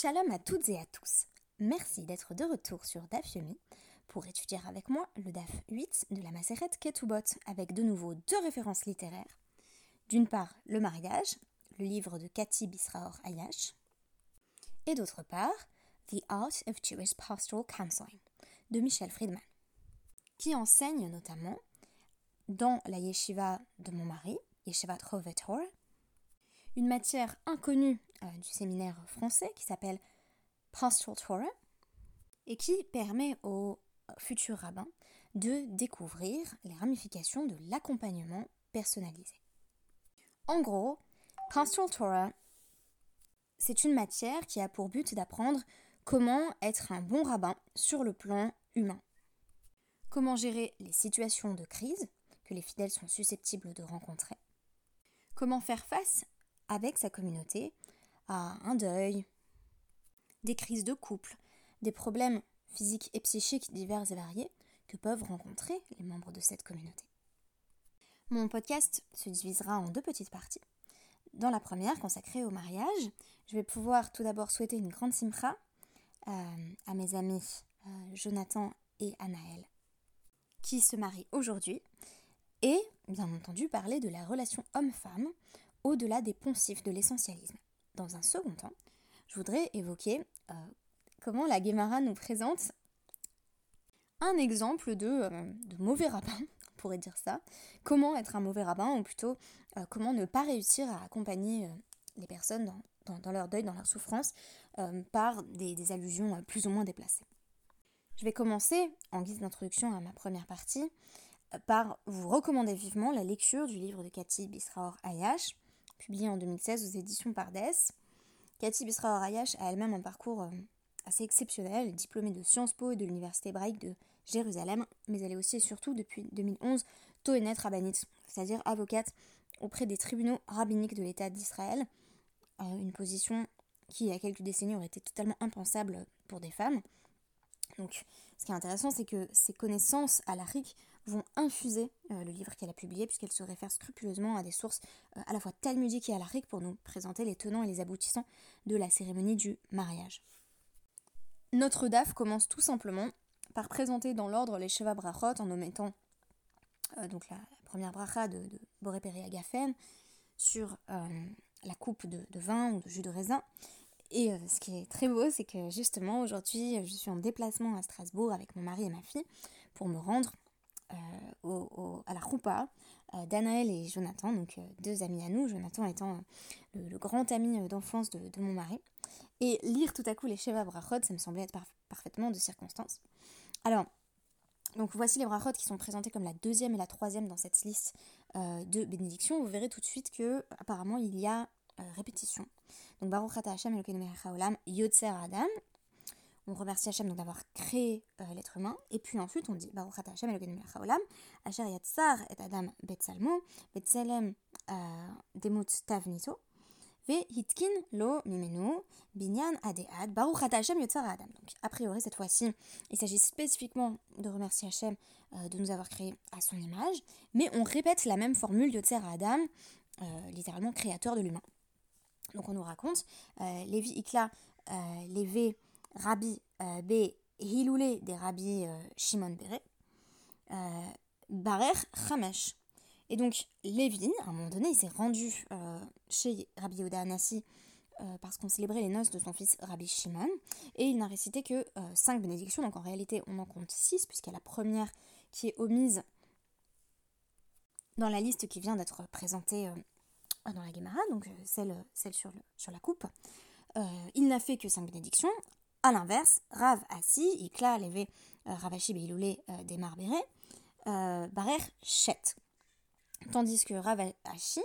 Shalom à toutes et à tous. Merci d'être de retour sur DAF Yomi pour étudier avec moi le DAF 8 de la Maseret Ketubot avec de nouveau deux références littéraires. D'une part, Le mariage, le livre de Cathy Bisraor Ayash, et d'autre part, The Art of Jewish Pastoral Counseling de Michel Friedman, qui enseigne notamment dans la yeshiva de mon mari, Yeshiva Trovetor, une matière inconnue euh, du séminaire français qui s'appelle Pastoral Torah et qui permet aux futurs rabbins de découvrir les ramifications de l'accompagnement personnalisé. En gros, Pastoral Torah, c'est une matière qui a pour but d'apprendre comment être un bon rabbin sur le plan humain. Comment gérer les situations de crise que les fidèles sont susceptibles de rencontrer. Comment faire face avec sa communauté à un deuil, des crises de couple, des problèmes physiques et psychiques divers et variés que peuvent rencontrer les membres de cette communauté. Mon podcast se divisera en deux petites parties. Dans la première, consacrée au mariage, je vais pouvoir tout d'abord souhaiter une grande simcha euh, à mes amis euh, Jonathan et Anaël qui se marient aujourd'hui et bien entendu parler de la relation homme-femme au-delà des poncifs de l'essentialisme. Dans un second temps, je voudrais évoquer euh, comment la Guémara nous présente un exemple de, euh, mauvais rabbin, on pourrait dire ça. Comment être un mauvais rabbin, ou plutôt euh, comment ne pas réussir à accompagner les personnes dans, leur deuil, dans leur souffrance, par des, allusions plus ou moins déplacées. Je vais commencer, en guise d'introduction à ma première partie, par vous recommander vivement la lecture du livre de Cathy Bisraor Ayash, publié en 2016 aux éditions Pardes. Cathy Bisraor Ayash a elle-même un parcours euh, assez exceptionnel, diplômée de Sciences Po et de l'Université hébraïque de Jérusalem, mais elle est aussi et surtout depuis 2011 Tohenet Rabbinite, c'est-à-dire avocate auprès des tribunaux rabbiniques de l'État d'Israël, euh, une position qui, il y a quelques décennies, aurait été totalement impensable pour des femmes. Donc, ce qui est intéressant, c'est que ses connaissances à la RIC vont infuser euh, le livre qu'elle a publié, puisqu'elle se réfère scrupuleusement à des sources euh, à la fois talmudiques et alariques pour nous présenter les tenants et les aboutissants de la cérémonie du mariage. Notre DAF commence tout simplement par présenter dans l'ordre les Sheva Brachot en omettant euh, donc la, première bracha de, de Boré Agafen sur la coupe de, vin ou de jus de raisin. Et ce qui est très beau, c'est que justement aujourd'hui, je suis en déplacement à Strasbourg avec mon mari et ma fille pour me rendre euh, à la roupa euh, d'Anaël et Jonathan, donc euh, deux amis à nous, Jonathan étant le, grand ami d'enfance de, mon mari. Et lire tout à coup les Sheva Brachot, ça me semblait être parfaitement de circonstance. Alors, donc voici les brachot qui sont présentés comme la deuxième et la troisième dans cette liste de bénédictions. Vous verrez tout de suite que apparemment il y a répétition. Donc Baruch Ata Hashem Elokeinu Olam Yotzer Adam on remercie Hachem d'avoir créé euh, l'être humain. Et puis ensuite, on dit Baruch ata Hashem Elokeinu melech haolam, asher yatzar et adam betsalmo, betsalem euh, demut tavnito, ve hitkin lo mimenu, binyan adead, Baruch ata Hashem yotzar adam. Donc, a priori, cette fois-ci, il s'agit spécifiquement de remercier Hachem euh, de nous avoir créé à son image, mais on répète la même formule yotzar adam, littéralement créateur de l'humain. Donc on nous raconte, Lévi Ikla, Lévé, Rabbi euh, B. Hiloulé des Rabbi euh, Shimon Beret, euh, Barer Chamesh. Et donc Lévi, à un moment donné, il s'est rendu chez Rabbi Yehuda Anassi parce qu'on célébrait les noces de son fils Rabbi Shimon, et il n'a récité que cinq bénédictions, donc en réalité on en compte six, puisqu'il y a la première qui est omise dans la liste qui vient d'être présentée dans la Gemara, donc celle, celle sur, sur la coupe. il n'a fait que cinq bénédictions, a l'inverse, Rav Assi, Ikla levé euh, Ravashi Beiloulé euh, des Marbéré, euh, Barer Chet. Tandis que Rav Ashi,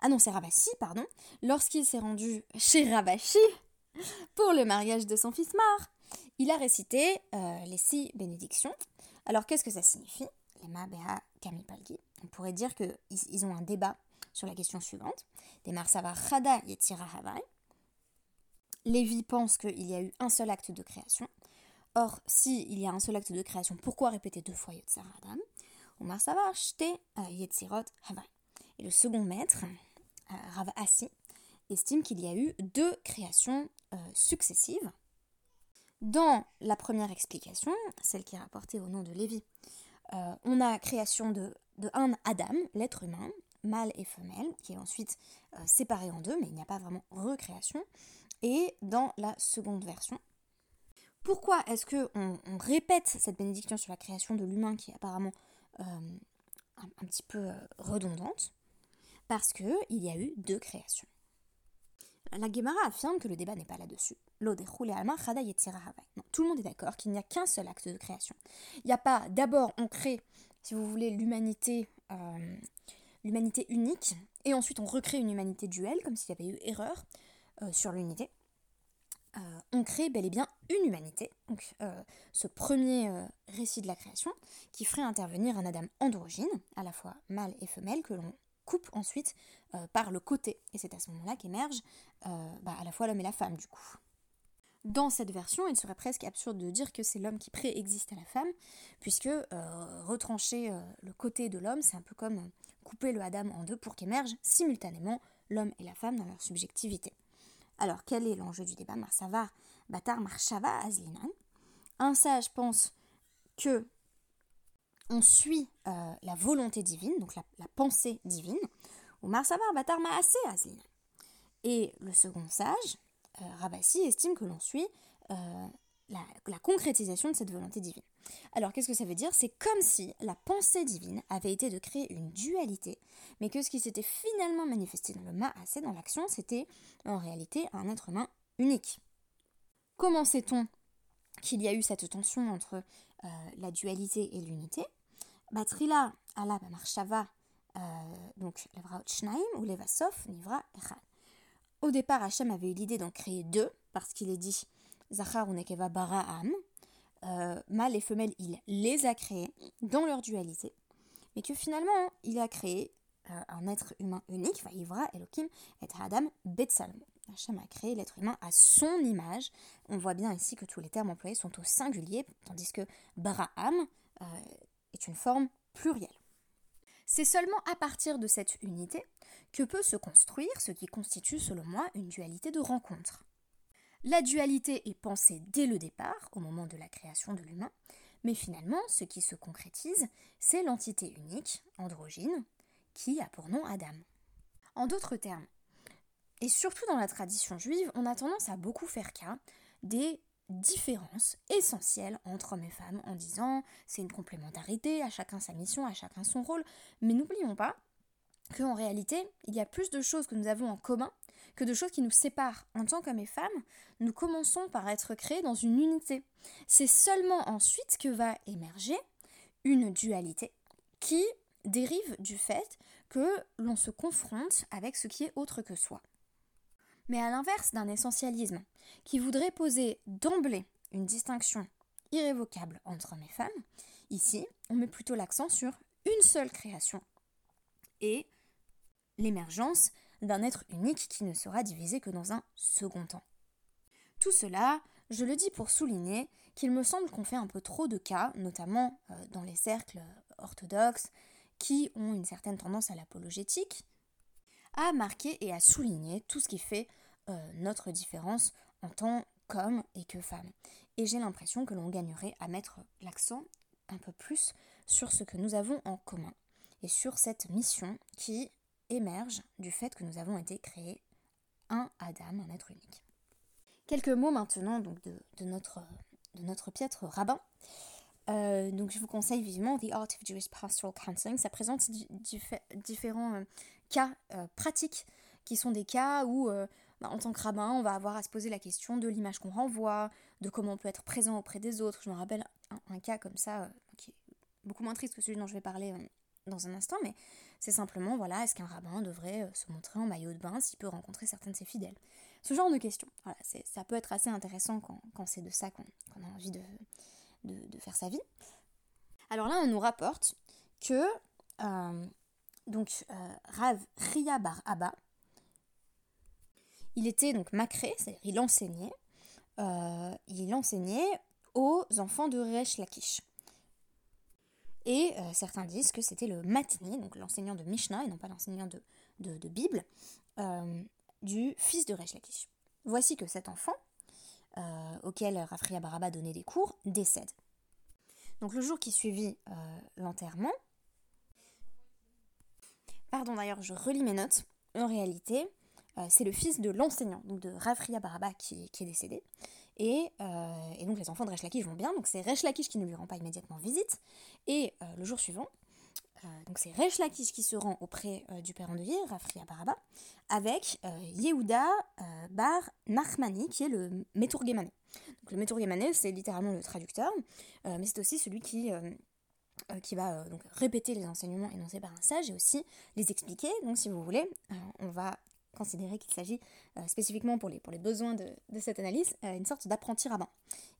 ah non, c'est Ravassi, pardon, lorsqu'il s'est rendu chez Ravashi pour le mariage de son fils Mar, il a récité les six bénédictions. Alors qu'est-ce que ça signifie Les Mabéa Kamipalgi. On pourrait dire qu'ils ils ont un débat sur la question suivante. Des Marsava Chada Yetira Havai. Lévi pense qu'il y a eu un seul acte de création. Or, s'il il y a un seul acte de création, pourquoi répéter deux fois Yetzirah Adam? Omar Savar, Yetzirot Havai. Et le second maître, euh, Rav Assi, estime qu'il y a eu deux créations successives. Dans la première explication, celle qui est rapportée au nom de Lévi, on a création de un Adam, l'être humain, mâle et femelle, qui est ensuite séparé en deux, mais il n'y a pas vraiment recréation. Et dans la seconde version, pourquoi est-ce que on, répète cette bénédiction sur la création de l'humain qui est apparemment euh, un, petit peu euh, redondante? Parce qu'il y a eu deux créations. La Gemara affirme que le débat n'est pas là-dessus. Tout le monde est d'accord qu'il n'y a qu'un seul acte de création. Il n'y a pas d'abord on crée, si vous voulez, l'humanité euh, l'humanité unique, et ensuite on recrée une humanité duelle, comme s'il y avait eu erreur sur l'unité. Euh, on crée bel et bien une humanité, donc euh, ce premier euh, récit de la création, qui ferait intervenir un Adam androgyne, à la fois mâle et femelle, que l'on coupe ensuite par le côté. Et c'est à ce moment-là qu'émerge bah, à la fois l'homme et la femme, du coup. Dans cette version, il serait presque absurde de dire que c'est l'homme qui préexiste à la femme, puisque retrancher le côté de l'homme, c'est un peu comme couper le Adam en deux pour qu'émergent simultanément l'homme et la femme dans leur subjectivité. Alors, quel est l'enjeu du débat Marsavar, Batar, Marshava, Azlinan. Un sage pense que on suit euh, la volonté divine, donc la, pensée divine, ou Marsavar, Batar, Maase, Azlinan. Et le second sage, euh, Rabassi, estime que l'on suit euh, la, concrétisation de cette volonté divine. Alors qu'est-ce que ça veut dire? C'est comme si la pensée divine avait été de créer une dualité, mais que ce qui s'était finalement manifesté dans le Maasé, dans l'action, c'était en réalité un être humain unique. Comment sait-on qu'il y a eu cette tension entre euh, la dualité et l'unité? Batrila ala marshava, euh, donc levra ou leva sof nivra echad. Au départ, Hachem avait eu l'idée d'en créer deux, parce qu'il est dit Zachar ou Nekeva Bara'am, euh, mâle et femelle, il les a créés dans leur dualité, mais que finalement, il a créé euh, un être humain unique, Ivra Elohim et Adam Betsalmo. Hachem a créé l'être humain à son image. On voit bien ici que tous les termes employés sont au singulier, tandis que Bara'am euh, est une forme plurielle. C'est seulement à partir de cette unité que peut se construire ce qui constitue, selon moi, une dualité de rencontre. La dualité est pensée dès le départ, au moment de la création de l'humain, mais finalement, ce qui se concrétise, c'est l'entité unique, androgyne, qui a pour nom Adam. En d'autres termes, et surtout dans la tradition juive, on a tendance à beaucoup faire cas des différences essentielles entre hommes et femmes en disant c'est une complémentarité, à chacun sa mission, à chacun son rôle, mais n'oublions pas qu'en réalité, il y a plus de choses que nous avons en commun que de choses qui nous séparent. En tant qu'hommes et femmes, nous commençons par être créés dans une unité. C'est seulement ensuite que va émerger une dualité qui dérive du fait que l'on se confronte avec ce qui est autre que soi. Mais à l'inverse d'un essentialisme qui voudrait poser d'emblée une distinction irrévocable entre hommes et femmes, ici on met plutôt l'accent sur une seule création et l'émergence d'un être unique qui ne sera divisé que dans un second temps. Tout cela, je le dis pour souligner qu'il me semble qu'on fait un peu trop de cas, notamment euh, dans les cercles orthodoxes, qui ont une certaine tendance à l'apologétique, à marquer et à souligner tout ce qui fait euh, notre différence en tant qu'homme et que femme. Et j'ai l'impression que l'on gagnerait à mettre l'accent un peu plus sur ce que nous avons en commun et sur cette mission qui émerge du fait que nous avons été créés un Adam, un être unique. Quelques mots maintenant donc de, notre, de piètre rabbin. Euh, je vous conseille vivement The Art of Jewish Pastoral Counseling. Ça présente différents euh, cas euh, pratiques qui sont des cas où, bah, en tant que rabbin, on va avoir à se poser la question de l'image qu'on renvoie, de comment on peut être présent auprès des autres. Je me rappelle un cas comme ça qui est beaucoup moins triste que celui dont je vais parler dans un instant, mais c'est simplement, voilà, est-ce qu'un rabbin devrait euh, se montrer en maillot de bain s'il peut rencontrer certains de ses fidèles? Ce genre de questions. Ça peut être assez intéressant quand, c'est de ça qu'on a envie de, de, faire sa vie. Alors là, on nous rapporte que euh, donc euh, Rav Ria Bar Abba, il était donc macré, c'est-à-dire il enseignait, il enseignait aux enfants de Resh Lakish. Et euh, certains disent que c'était le matini, donc l'enseignant de Mishnah, et non pas l'enseignant de, Bible, euh, du fils de Resh voici que cet enfant, auquel Rafria Baraba donnait des cours, décède. Donc le jour qui suivit l'enterrement, pardon d'ailleurs, je relis mes notes, en réalité, c'est le fils de l'enseignant, donc de Rafria Baraba qui, est décédé. Et, donc les enfants de Resh Lakish vont bien, donc c'est Resh Lakish qui ne lui rend pas immédiatement visite. Et le jour suivant, euh, donc c'est Resh Lakish qui se rend auprès euh, du père endeuillé, Rafri Baraba, avec euh, Yehuda Bar Nachmani, qui est le Meturgemane. Donc le Meturgemane, c'est littéralement le traducteur, mais c'est aussi celui qui, qui va donc répéter les enseignements énoncés par un sage et aussi les expliquer. Donc si vous voulez, on va considérer qu'il s'agit spécifiquement pour les, besoins de, cette analyse, une sorte d'apprenti rabbin.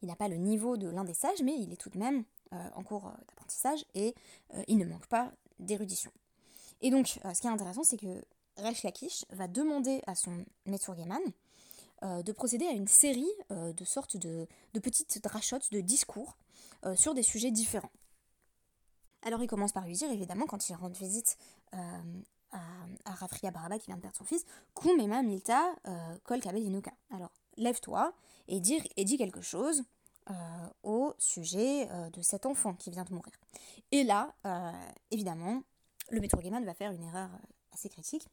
Il n'a pas le niveau de l'un des sages, mais il est tout de même euh, en cours euh, d'apprentissage et euh, il ne manque pas d'érudition. Et donc, ce qui est intéressant, c'est que Resh Lakish va demander à son Metzurgeman de procéder à une série de sortes de, petites drachotes, de discours sur des sujets différents. Alors il commence par lui dire, évidemment, quand il rend visite à, à Rafria Baraba qui vient de perdre son fils, Kumema Milta Kol Kabel Alors lève-toi et, et dis quelque chose euh, au sujet euh, de cet enfant qui vient de mourir. Et là, euh, évidemment, le maître va faire une erreur assez critique.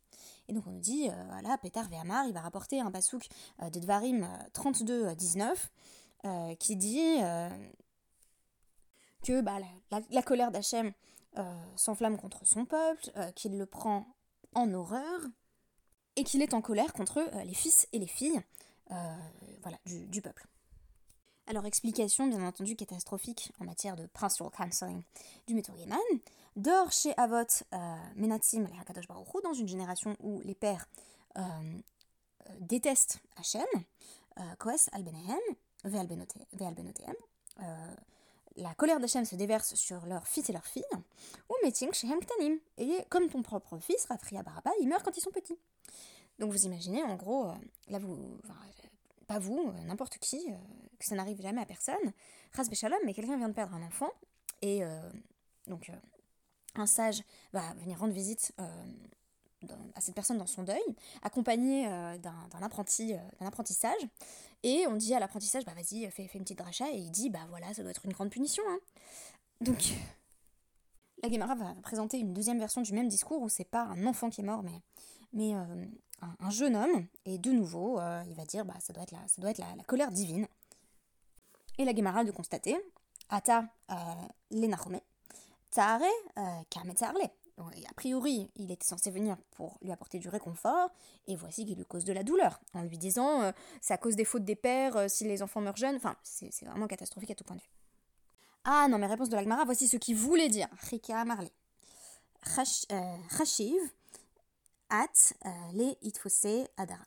Et donc on nous dit, voilà, Petar Vehamar, il va rapporter un basouk de Dvarim 32-19 qui dit que bah, la, colère d'Hachem s'enflamme contre son peuple, qu'il le prend en horreur, et qu'il est en colère contre les fils et les filles voilà, du peuple. Alors, explication bien entendu catastrophique en matière de pastoral counseling du Meturgeman. Dor chez Avot euh, Menatzim et Hakadosh Baruch dans une génération où les pères euh, euh, détestent Hachem, Koes al la colère d'Hachem se déverse sur leurs fils et leurs filles, ou Meting Shehem Ktanim. Et comme ton propre fils, Rafria Baraba, il meurt quand ils sont petits. Donc vous imaginez, en gros, là vous, pas vous, n'importe qui, que ça n'arrive jamais à personne, ras Shalom, mais quelqu'un vient de perdre un enfant, et euh, donc euh, un sage va venir rendre visite euh, à cette personne dans son deuil, accompagné d'un apprenti, d'un apprentissage, et on dit à l'apprentissage, bah vas-y, fais, une petite rachat, et il dit, bah voilà, ça doit être une grande punition. Hein. Donc, la Gemara va présenter une deuxième version du même discours où c'est pas un enfant qui est mort, mais, mais un, jeune homme, et de nouveau, il va dire, bah ça doit être la, ça doit être la colère divine. Et la Gemara de constater, Ata euh, Lenachome, Tare euh, A priori, il était censé venir pour lui apporter du réconfort, et voici qu'il lui cause de la douleur, en lui disant euh, c'est à cause des fautes des pères si les enfants meurent jeunes. Enfin, c'est vraiment catastrophique à tout point de vue. Ah non, mais réponse de la Gemara, voici ce qu'il voulait dire. Rika Marle. Chashiv at le itfose adara.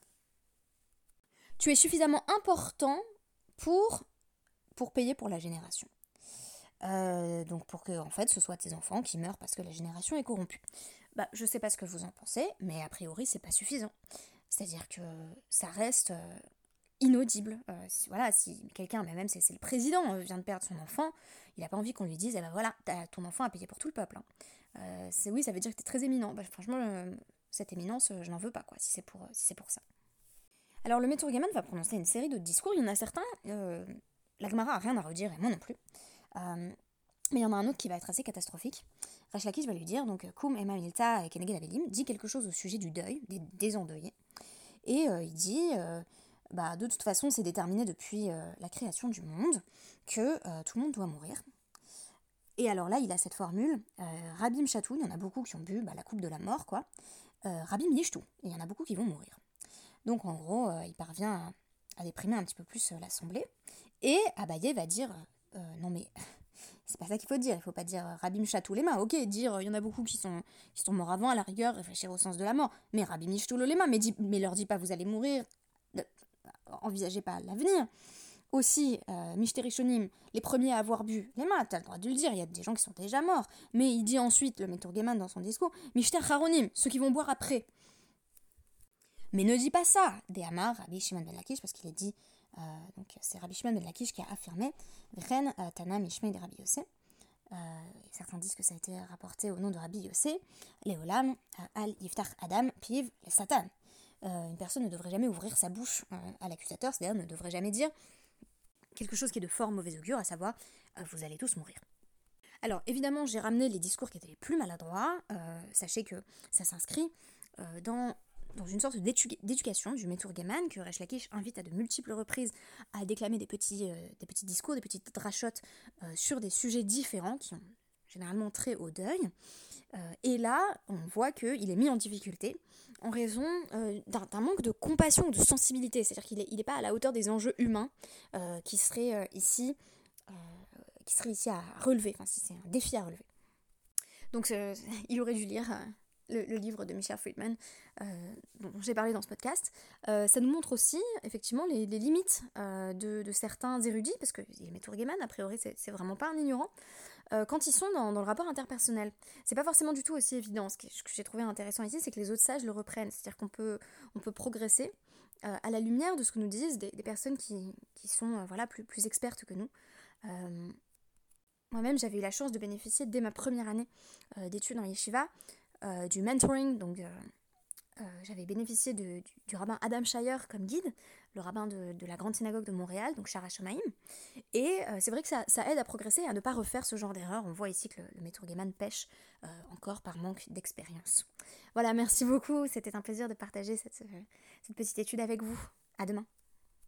Tu es suffisamment important pour pour payer pour la génération. Euh, donc pour que en fait ce soit tes enfants qui meurent parce que la génération est corrompue. Bah je sais pas ce que vous en pensez, mais a priori c'est pas suffisant. C'est-à-dire que ça reste euh, inaudible. Euh, voilà, si quelqu'un, mais même c'est le président, vient de perdre son enfant, il n'a pas envie qu'on lui dise, eh ben voilà, ton enfant a payé pour tout le peuple. Hein. oui, ça veut dire que tu es très éminent. Bah, franchement, cette éminence, je n'en veux pas, quoi, si c'est pour, si ça. Alors le Gaman va prononcer une série de discours, il y en a certains la Gemara a rien à redire, et moi non plus. Euh, mais il y en a un autre qui va être assez catastrophique. Rash va lui dire, donc, Kum Emma Milta et Kenegel Avelim dit quelque chose au sujet du deuil, des, des endeuillés. Et euh, il dit, euh, bah, de toute façon, c'est déterminé depuis la création du monde que tout le monde doit mourir. Et alors là, il a cette formule, Rabim Chatou, il y en a beaucoup qui ont bu bah, la coupe de la mort, quoi. Rabim Yishtou, il y en a beaucoup qui vont mourir. Donc en gros, il parvient à, à déprimer un petit peu plus l'assemblée. Et Abaye va dire euh, non mais c'est pas ça qu'il faut dire, il faut pas dire euh, Rabbi tous les mains, ok, dire euh, il y en a beaucoup qui sont, qui sont morts avant, à la rigueur, réfléchir au sens de la mort, mais Rabbi Mishtou les mains, mais, mais leur dis pas vous allez mourir, envisagez pas l'avenir. Aussi, euh, les premiers à avoir bu les mains, t'as le droit de le dire, il y a des gens qui sont déjà morts, mais il dit ensuite, le Meturgeman dans son discours, Mishter Haronim, ceux qui vont boire après. Mais ne dis pas ça, des Amar, Rabbi Shimon ben Lakish, parce qu'il est dit euh, donc c'est Rabbi Shimon ben Lakish qui a affirmé Ren euh, Tana Mishmei de Rabbi Yossé. Euh, certains disent que ça a été rapporté au nom de Rabbi Yossé. Léolam al Yiftach Adam Piv Satan. une personne ne devrait jamais ouvrir sa bouche à l'accusateur, c'est-à-dire ne devrait jamais dire quelque chose qui est de fort mauvais augure, à savoir vous allez tous mourir. Alors évidemment, j'ai ramené les discours qui étaient les plus maladroits. sachez que ça s'inscrit dans dans une sorte d'éducation du Meturgeman que Resh invite à de multiples reprises à déclamer des petits, euh, des petits discours, des petites drachotes euh, sur des sujets différents qui ont généralement trait au deuil. Euh, et là, on voit qu'il est mis en difficulté en raison d'un manque de compassion de sensibilité. C'est-à-dire qu'il n'est il est pas à la hauteur des enjeux humains qui seraient ici qui serait ici à relever, enfin si c'est un défi à relever. Donc il aurait dû lire le, livre de Michel Friedman euh, dont j'ai parlé dans ce podcast, euh, ça nous montre aussi effectivement les, limites euh, de, certains érudits, parce que Métour Gaiman, a priori, c'est vraiment pas un ignorant, quand ils sont dans, le rapport interpersonnel. C'est pas forcément du tout aussi évident. Ce que, j'ai trouvé intéressant ici, c'est que les autres sages le reprennent. C'est-à-dire qu'on peut, on peut progresser à la lumière de ce que nous disent des, personnes qui, sont voilà, plus, plus expertes que nous. Moi-même, j'avais eu la chance de bénéficier dès ma première année d'études en yeshiva euh, du mentoring. Donc, euh, euh, j'avais bénéficié du, rabbin Adam Shire comme guide, le rabbin de, la grande synagogue de Montréal, donc Shara Et c'est vrai que ça, aide à progresser et à ne pas refaire ce genre d'erreur. On voit ici que le, le pêche encore par manque d'expérience. Voilà, merci beaucoup. C'était un plaisir de partager cette petite étude avec vous. À demain.